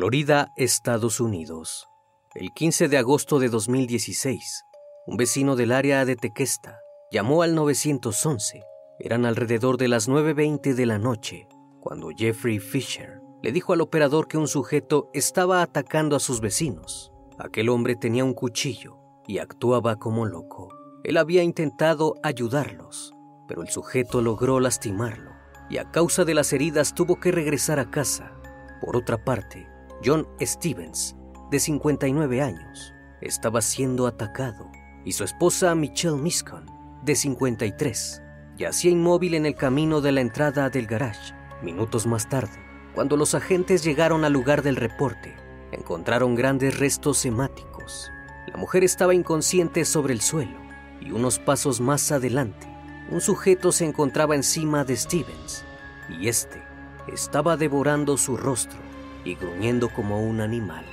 Florida, Estados Unidos. El 15 de agosto de 2016, un vecino del área de Tequesta llamó al 911. Eran alrededor de las 9.20 de la noche cuando Jeffrey Fisher le dijo al operador que un sujeto estaba atacando a sus vecinos. Aquel hombre tenía un cuchillo y actuaba como loco. Él había intentado ayudarlos, pero el sujeto logró lastimarlo y a causa de las heridas tuvo que regresar a casa. Por otra parte, John Stevens, de 59 años, estaba siendo atacado y su esposa Michelle Miscon, de 53, yacía inmóvil en el camino de la entrada del garage. Minutos más tarde, cuando los agentes llegaron al lugar del reporte, encontraron grandes restos hemáticos. La mujer estaba inconsciente sobre el suelo y unos pasos más adelante, un sujeto se encontraba encima de Stevens y este estaba devorando su rostro y gruñendo como un animal.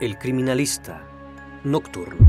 El criminalista nocturno.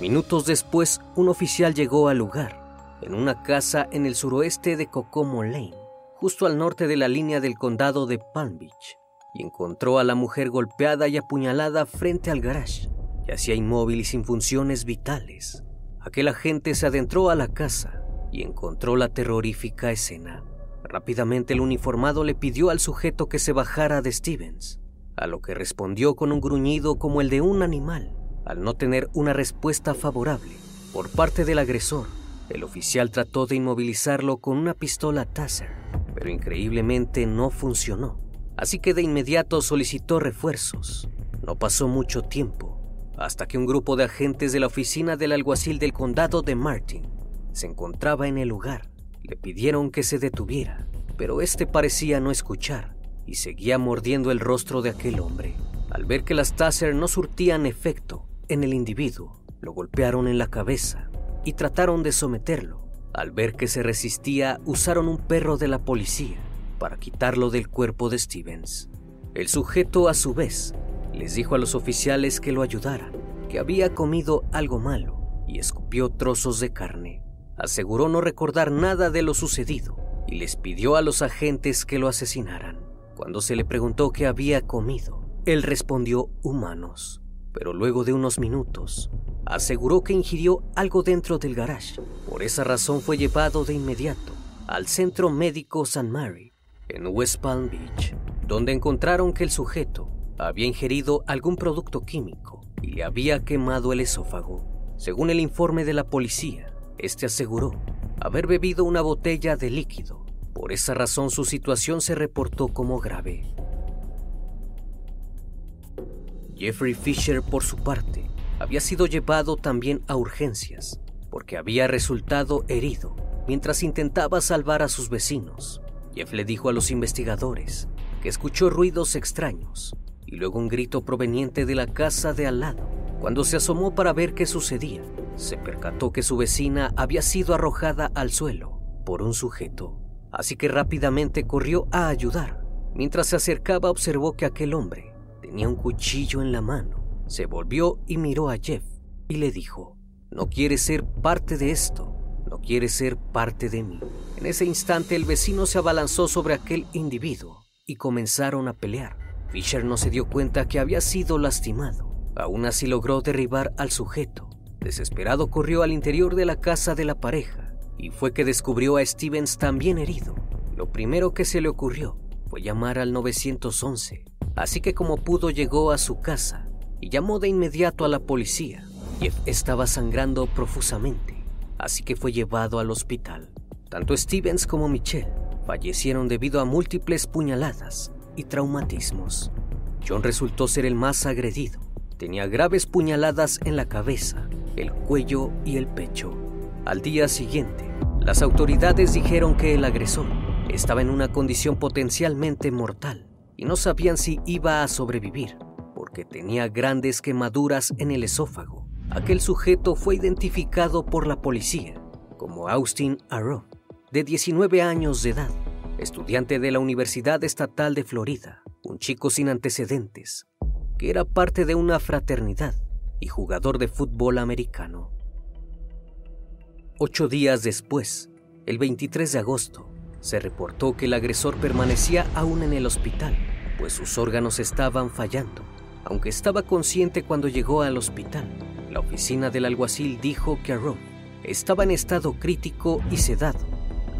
Minutos después, un oficial llegó al lugar, en una casa en el suroeste de Kokomo Lane, justo al norte de la línea del condado de Palm Beach, y encontró a la mujer golpeada y apuñalada frente al garage. Yacía inmóvil y sin funciones vitales. Aquel agente se adentró a la casa y encontró la terrorífica escena. Rápidamente el uniformado le pidió al sujeto que se bajara de Stevens, a lo que respondió con un gruñido como el de un animal. Al no tener una respuesta favorable por parte del agresor, el oficial trató de inmovilizarlo con una pistola Taser, pero increíblemente no funcionó. Así que de inmediato solicitó refuerzos. No pasó mucho tiempo hasta que un grupo de agentes de la oficina del alguacil del condado de Martin se encontraba en el lugar. Le pidieron que se detuviera, pero este parecía no escuchar y seguía mordiendo el rostro de aquel hombre. Al ver que las Taser no surtían efecto en el individuo, lo golpearon en la cabeza y trataron de someterlo. Al ver que se resistía, usaron un perro de la policía para quitarlo del cuerpo de Stevens. El sujeto, a su vez, les dijo a los oficiales que lo ayudaran, que había comido algo malo y escupió trozos de carne. Aseguró no recordar nada de lo sucedido y les pidió a los agentes que lo asesinaran. Cuando se le preguntó qué había comido, él respondió humanos, pero luego de unos minutos aseguró que ingirió algo dentro del garage. Por esa razón fue llevado de inmediato al Centro Médico San Mary en West Palm Beach, donde encontraron que el sujeto había ingerido algún producto químico y le había quemado el esófago. Según el informe de la policía, este aseguró haber bebido una botella de líquido. Por esa razón su situación se reportó como grave. Jeffrey Fisher, por su parte, había sido llevado también a urgencias porque había resultado herido mientras intentaba salvar a sus vecinos. Jeff le dijo a los investigadores que escuchó ruidos extraños y luego un grito proveniente de la casa de al lado. Cuando se asomó para ver qué sucedía, se percató que su vecina había sido arrojada al suelo por un sujeto, así que rápidamente corrió a ayudar. Mientras se acercaba observó que aquel hombre tenía un cuchillo en la mano. Se volvió y miró a Jeff y le dijo, no quieres ser parte de esto, no quieres ser parte de mí. En ese instante el vecino se abalanzó sobre aquel individuo y comenzaron a pelear. Fisher no se dio cuenta que había sido lastimado. Aún así logró derribar al sujeto Desesperado corrió al interior de la casa de la pareja y fue que descubrió a Stevens también herido. Lo primero que se le ocurrió fue llamar al 911, así que como pudo llegó a su casa y llamó de inmediato a la policía. Jeff estaba sangrando profusamente, así que fue llevado al hospital. Tanto Stevens como Michelle fallecieron debido a múltiples puñaladas y traumatismos. John resultó ser el más agredido. Tenía graves puñaladas en la cabeza el cuello y el pecho. Al día siguiente, las autoridades dijeron que el agresor estaba en una condición potencialmente mortal y no sabían si iba a sobrevivir porque tenía grandes quemaduras en el esófago. Aquel sujeto fue identificado por la policía como Austin Arrow, de 19 años de edad, estudiante de la Universidad Estatal de Florida, un chico sin antecedentes, que era parte de una fraternidad y jugador de fútbol americano. Ocho días después, el 23 de agosto, se reportó que el agresor permanecía aún en el hospital, pues sus órganos estaban fallando. Aunque estaba consciente cuando llegó al hospital, la oficina del alguacil dijo que Rob estaba en estado crítico y sedado.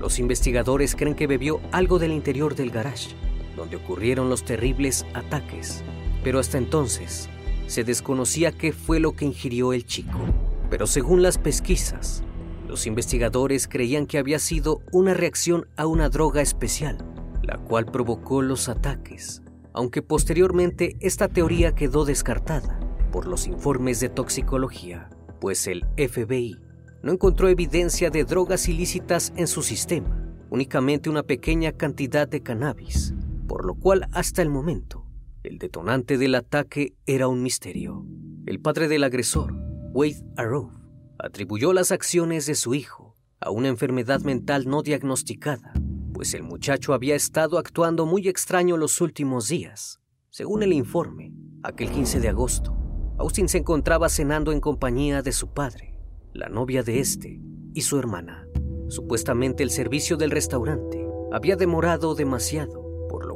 Los investigadores creen que bebió algo del interior del garage, donde ocurrieron los terribles ataques. Pero hasta entonces, se desconocía qué fue lo que ingirió el chico, pero según las pesquisas, los investigadores creían que había sido una reacción a una droga especial, la cual provocó los ataques, aunque posteriormente esta teoría quedó descartada por los informes de toxicología, pues el FBI no encontró evidencia de drogas ilícitas en su sistema, únicamente una pequeña cantidad de cannabis, por lo cual hasta el momento el detonante del ataque era un misterio. El padre del agresor, Wade Arrow, atribuyó las acciones de su hijo a una enfermedad mental no diagnosticada, pues el muchacho había estado actuando muy extraño los últimos días. Según el informe, aquel 15 de agosto, Austin se encontraba cenando en compañía de su padre, la novia de este y su hermana. Supuestamente el servicio del restaurante había demorado demasiado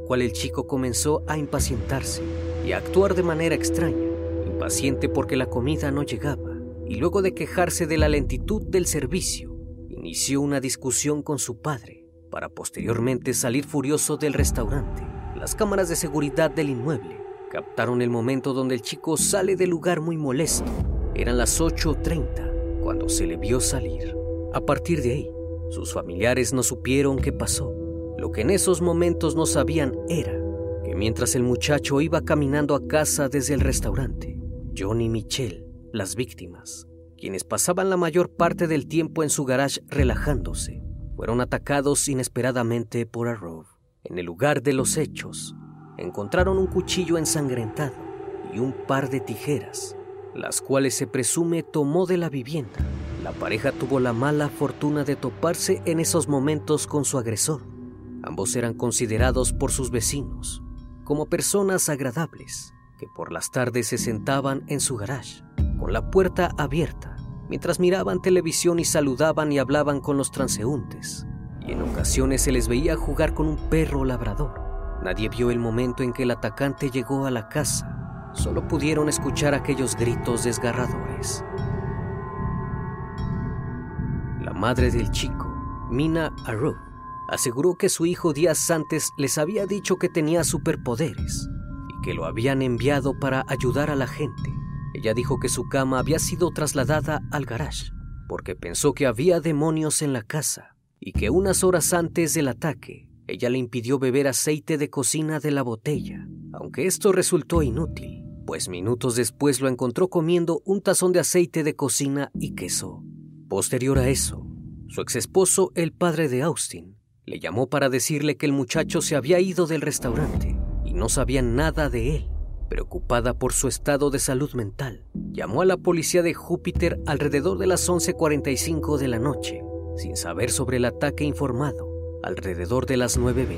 cual el chico comenzó a impacientarse y a actuar de manera extraña, impaciente porque la comida no llegaba, y luego de quejarse de la lentitud del servicio, inició una discusión con su padre para posteriormente salir furioso del restaurante. Las cámaras de seguridad del inmueble captaron el momento donde el chico sale del lugar muy molesto. Eran las 8.30 cuando se le vio salir. A partir de ahí, sus familiares no supieron qué pasó lo que en esos momentos no sabían era que mientras el muchacho iba caminando a casa desde el restaurante, John y Michelle, las víctimas, quienes pasaban la mayor parte del tiempo en su garage relajándose, fueron atacados inesperadamente por Arrow. En el lugar de los hechos, encontraron un cuchillo ensangrentado y un par de tijeras, las cuales se presume tomó de la vivienda. La pareja tuvo la mala fortuna de toparse en esos momentos con su agresor Ambos eran considerados por sus vecinos como personas agradables que por las tardes se sentaban en su garage, con la puerta abierta, mientras miraban televisión y saludaban y hablaban con los transeúntes, y en ocasiones se les veía jugar con un perro labrador. Nadie vio el momento en que el atacante llegó a la casa, solo pudieron escuchar aquellos gritos desgarradores. La madre del chico, Mina Aruf, aseguró que su hijo días antes les había dicho que tenía superpoderes y que lo habían enviado para ayudar a la gente. Ella dijo que su cama había sido trasladada al garage porque pensó que había demonios en la casa y que unas horas antes del ataque ella le impidió beber aceite de cocina de la botella, aunque esto resultó inútil, pues minutos después lo encontró comiendo un tazón de aceite de cocina y queso. Posterior a eso, su exesposo, el padre de Austin, le llamó para decirle que el muchacho se había ido del restaurante y no sabían nada de él. Preocupada por su estado de salud mental, llamó a la policía de Júpiter alrededor de las 11.45 de la noche, sin saber sobre el ataque informado. Alrededor de las 9.20,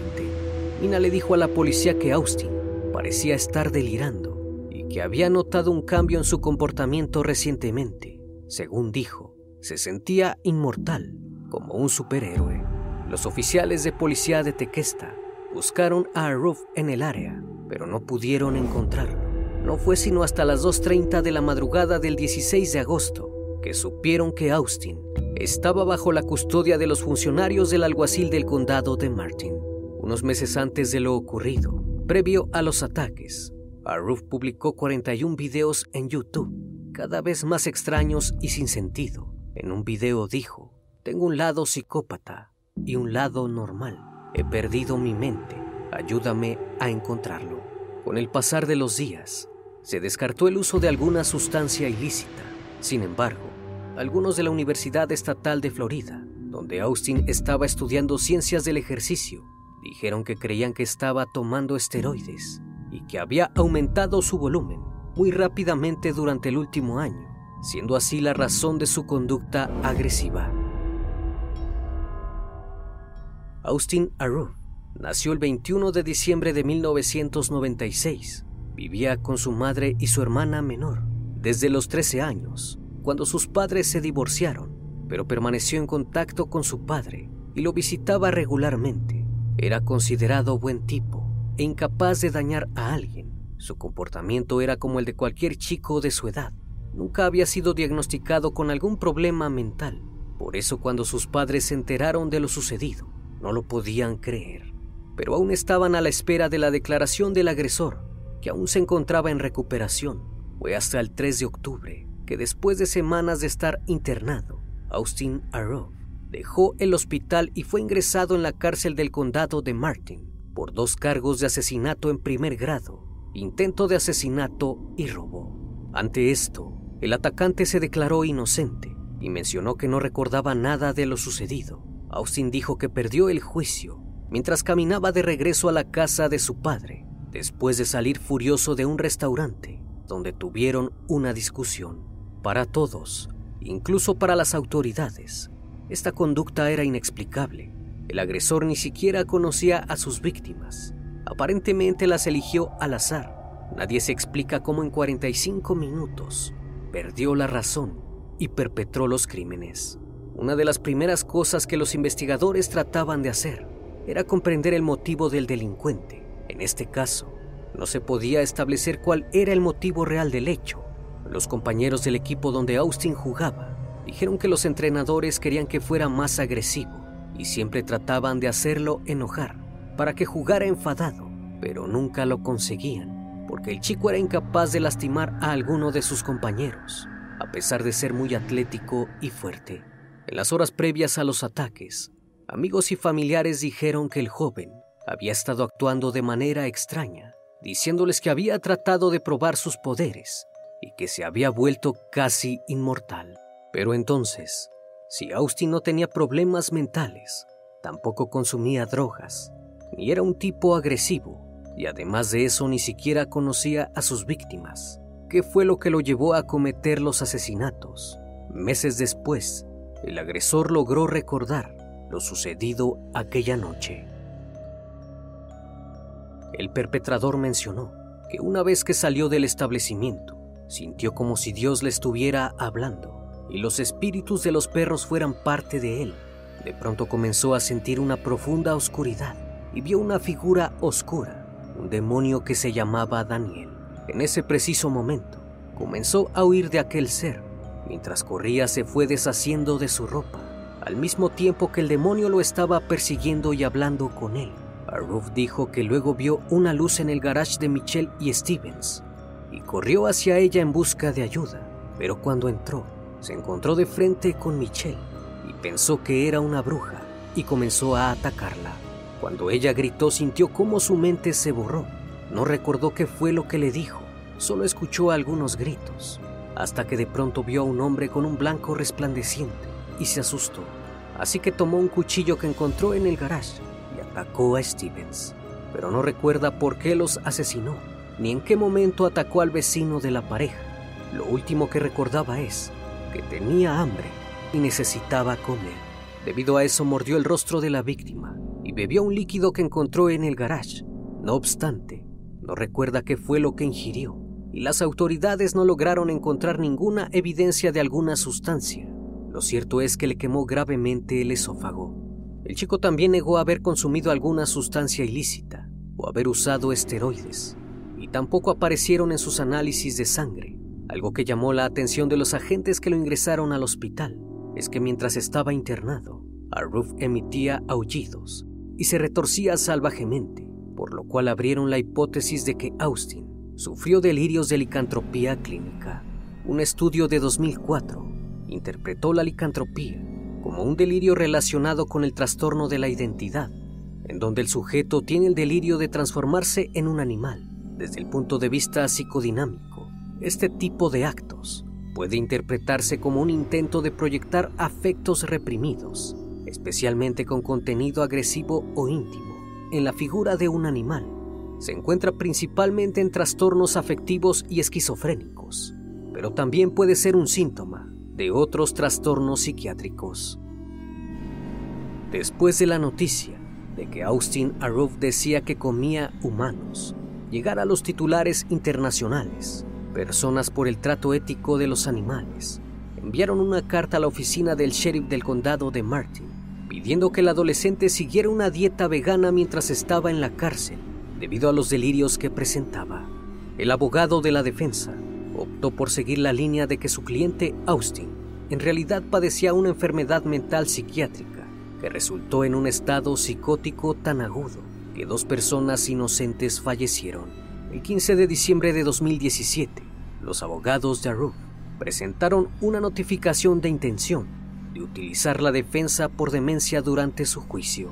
Mina le dijo a la policía que Austin parecía estar delirando y que había notado un cambio en su comportamiento recientemente. Según dijo, se sentía inmortal, como un superhéroe. Los oficiales de policía de Tequesta buscaron a Aruf en el área, pero no pudieron encontrarlo. No fue sino hasta las 2.30 de la madrugada del 16 de agosto que supieron que Austin estaba bajo la custodia de los funcionarios del alguacil del condado de Martin. Unos meses antes de lo ocurrido, previo a los ataques, Aruf publicó 41 videos en YouTube, cada vez más extraños y sin sentido. En un video dijo, tengo un lado psicópata y un lado normal. He perdido mi mente. Ayúdame a encontrarlo. Con el pasar de los días, se descartó el uso de alguna sustancia ilícita. Sin embargo, algunos de la Universidad Estatal de Florida, donde Austin estaba estudiando ciencias del ejercicio, dijeron que creían que estaba tomando esteroides y que había aumentado su volumen muy rápidamente durante el último año, siendo así la razón de su conducta agresiva. Austin Arrow nació el 21 de diciembre de 1996. Vivía con su madre y su hermana menor desde los 13 años, cuando sus padres se divorciaron, pero permaneció en contacto con su padre y lo visitaba regularmente. Era considerado buen tipo e incapaz de dañar a alguien. Su comportamiento era como el de cualquier chico de su edad. Nunca había sido diagnosticado con algún problema mental. Por eso cuando sus padres se enteraron de lo sucedido, no lo podían creer, pero aún estaban a la espera de la declaración del agresor, que aún se encontraba en recuperación. Fue hasta el 3 de octubre que después de semanas de estar internado, Austin Arrow dejó el hospital y fue ingresado en la cárcel del condado de Martin por dos cargos de asesinato en primer grado, intento de asesinato y robo. Ante esto, el atacante se declaró inocente y mencionó que no recordaba nada de lo sucedido. Austin dijo que perdió el juicio mientras caminaba de regreso a la casa de su padre, después de salir furioso de un restaurante donde tuvieron una discusión. Para todos, incluso para las autoridades, esta conducta era inexplicable. El agresor ni siquiera conocía a sus víctimas. Aparentemente las eligió al azar. Nadie se explica cómo en 45 minutos perdió la razón y perpetró los crímenes. Una de las primeras cosas que los investigadores trataban de hacer era comprender el motivo del delincuente. En este caso, no se podía establecer cuál era el motivo real del hecho. Los compañeros del equipo donde Austin jugaba dijeron que los entrenadores querían que fuera más agresivo y siempre trataban de hacerlo enojar para que jugara enfadado, pero nunca lo conseguían porque el chico era incapaz de lastimar a alguno de sus compañeros, a pesar de ser muy atlético y fuerte. En las horas previas a los ataques, amigos y familiares dijeron que el joven había estado actuando de manera extraña, diciéndoles que había tratado de probar sus poderes y que se había vuelto casi inmortal. Pero entonces, si Austin no tenía problemas mentales, tampoco consumía drogas, ni era un tipo agresivo, y además de eso ni siquiera conocía a sus víctimas, ¿qué fue lo que lo llevó a cometer los asesinatos? Meses después, el agresor logró recordar lo sucedido aquella noche. El perpetrador mencionó que una vez que salió del establecimiento, sintió como si Dios le estuviera hablando y los espíritus de los perros fueran parte de él. De pronto comenzó a sentir una profunda oscuridad y vio una figura oscura, un demonio que se llamaba Daniel. En ese preciso momento, comenzó a huir de aquel ser. Mientras corría se fue deshaciendo de su ropa, al mismo tiempo que el demonio lo estaba persiguiendo y hablando con él. Aruf dijo que luego vio una luz en el garage de Michelle y Stevens y corrió hacia ella en busca de ayuda, pero cuando entró se encontró de frente con Michelle y pensó que era una bruja y comenzó a atacarla. Cuando ella gritó sintió cómo su mente se borró. No recordó qué fue lo que le dijo, solo escuchó algunos gritos, hasta que de pronto vio a un hombre con un blanco resplandeciente y se asustó. Así que tomó un cuchillo que encontró en el garage y atacó a Stevens, pero no recuerda por qué los asesinó, ni en qué momento atacó al vecino de la pareja. Lo último que recordaba es que tenía hambre y necesitaba comer. Debido a eso mordió el rostro de la víctima y bebió un líquido que encontró en el garage. No obstante, no recuerda qué fue lo que ingirió y las autoridades no lograron encontrar ninguna evidencia de alguna sustancia. Lo cierto es que le quemó gravemente el esófago. El chico también negó haber consumido alguna sustancia ilícita o haber usado esteroides, y tampoco aparecieron en sus análisis de sangre. Algo que llamó la atención de los agentes que lo ingresaron al hospital es que mientras estaba internado, Aruf emitía aullidos y se retorcía salvajemente, por lo cual abrieron la hipótesis de que Austin sufrió delirios de licantropía clínica. Un estudio de 2004 interpretó la licantropía como un delirio relacionado con el trastorno de la identidad, en donde el sujeto tiene el delirio de transformarse en un animal. Desde el punto de vista psicodinámico, este tipo de actos puede interpretarse como un intento de proyectar afectos reprimidos, especialmente con contenido agresivo o íntimo, en la figura de un animal. Se encuentra principalmente en trastornos afectivos y esquizofrénicos, pero también puede ser un síntoma de otros trastornos psiquiátricos. Después de la noticia de que Austin Aruf decía que comía humanos, llegar a los titulares internacionales, personas por el trato ético de los animales, enviaron una carta a la oficina del sheriff del condado de Martin, pidiendo que el adolescente siguiera una dieta vegana mientras estaba en la cárcel, debido a los delirios que presentaba. El abogado de la defensa optó por seguir la línea de que su cliente Austin en realidad padecía una enfermedad mental psiquiátrica que resultó en un estado psicótico tan agudo que dos personas inocentes fallecieron. El 15 de diciembre de 2017, los abogados de Aruf presentaron una notificación de intención de utilizar la defensa por demencia durante su juicio.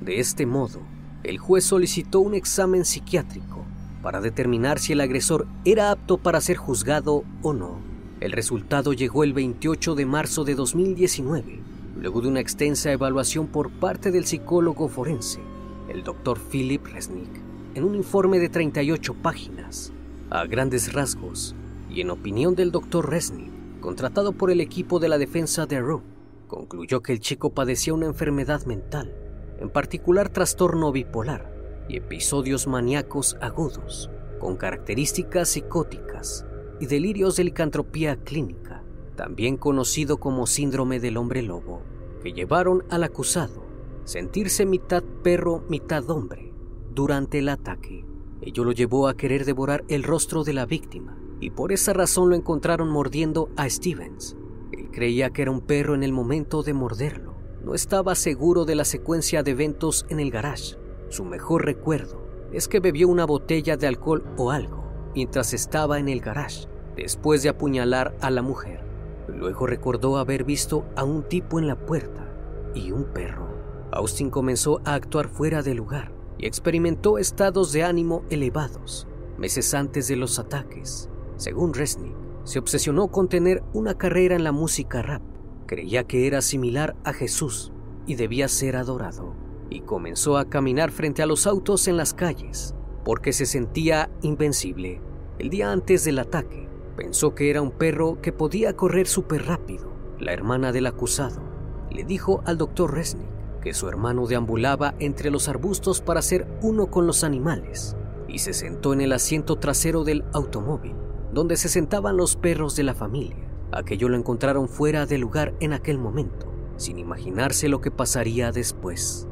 De este modo, el juez solicitó un examen psiquiátrico para determinar si el agresor era apto para ser juzgado o no. El resultado llegó el 28 de marzo de 2019, luego de una extensa evaluación por parte del psicólogo forense, el doctor Philip Resnick, en un informe de 38 páginas. A grandes rasgos, y en opinión del doctor Resnick, contratado por el equipo de la defensa de Roe, concluyó que el chico padecía una enfermedad mental, en particular trastorno bipolar, y episodios maníacos agudos, con características psicóticas y delirios de licantropía clínica, también conocido como síndrome del hombre lobo, que llevaron al acusado sentirse mitad perro, mitad hombre durante el ataque. Ello lo llevó a querer devorar el rostro de la víctima y por esa razón lo encontraron mordiendo a Stevens. Él creía que era un perro en el momento de morderlo. No estaba seguro de la secuencia de eventos en el garage su mejor recuerdo es que bebió una botella de alcohol o algo mientras estaba en el garage, después de apuñalar a la mujer. Luego recordó haber visto a un tipo en la puerta y un perro. Austin comenzó a actuar fuera de lugar y experimentó estados de ánimo elevados meses antes de los ataques. Según Resnick, se obsesionó con tener una carrera en la música rap. Creía que era similar a Jesús y debía ser adorado y comenzó a caminar frente a los autos en las calles porque se sentía invencible. El día antes del ataque, pensó que era un perro que podía correr súper rápido. La hermana del acusado le dijo al doctor Resnick que su hermano deambulaba entre los arbustos para ser uno con los animales y se sentó en el asiento trasero del automóvil, donde se sentaban los perros de la familia. Aquello lo encontraron fuera de lugar en aquel momento, sin imaginarse lo que pasaría después.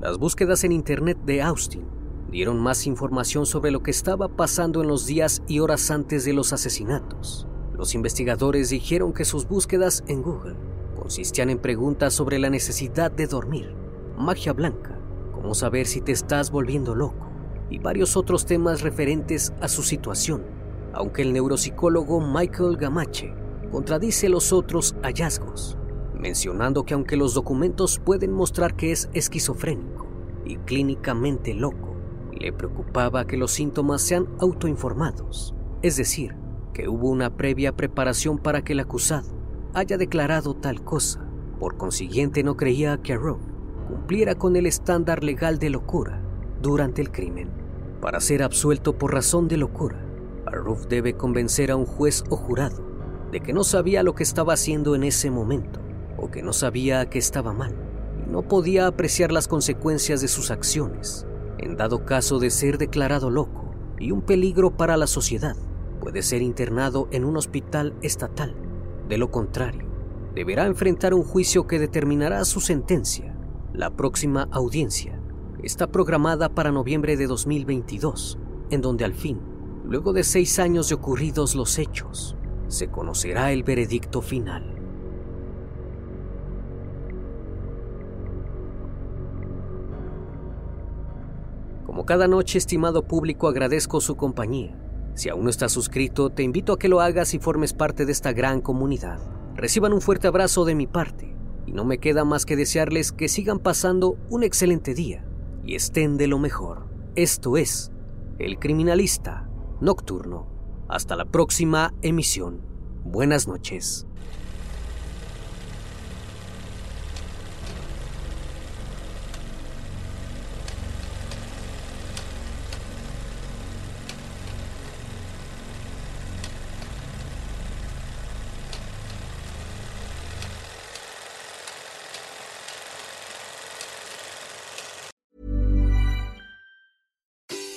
Las búsquedas en Internet de Austin dieron más información sobre lo que estaba pasando en los días y horas antes de los asesinatos. Los investigadores dijeron que sus búsquedas en Google consistían en preguntas sobre la necesidad de dormir, magia blanca, cómo saber si te estás volviendo loco y varios otros temas referentes a su situación, aunque el neuropsicólogo Michael Gamache contradice los otros hallazgos, mencionando que aunque los documentos pueden mostrar que es esquizofrénico y clínicamente loco, le preocupaba que los síntomas sean autoinformados, es decir, que hubo una previa preparación para que el acusado haya declarado tal cosa. Por consiguiente, no creía que Rowe cumpliera con el estándar legal de locura durante el crimen. Para ser absuelto por razón de locura, Aruf debe convencer a un juez o jurado de que no sabía lo que estaba haciendo en ese momento o que no sabía que estaba mal y no podía apreciar las consecuencias de sus acciones en dado caso de ser declarado loco y un peligro para la sociedad puede ser internado en un hospital estatal. De lo contrario, deberá enfrentar un juicio que determinará su sentencia. La próxima audiencia está programada para noviembre de 2022, en donde al fin, luego de seis años de ocurridos los hechos, se conocerá el veredicto final. Como cada noche, estimado público, agradezco su compañía. Si aún no estás suscrito, te invito a que lo hagas y formes parte de esta gran comunidad. Reciban un fuerte abrazo de mi parte y no me queda más que desearles que sigan pasando un excelente día y estén de lo mejor. Esto es El Criminalista Nocturno. Hasta la próxima emisión. Buenas noches.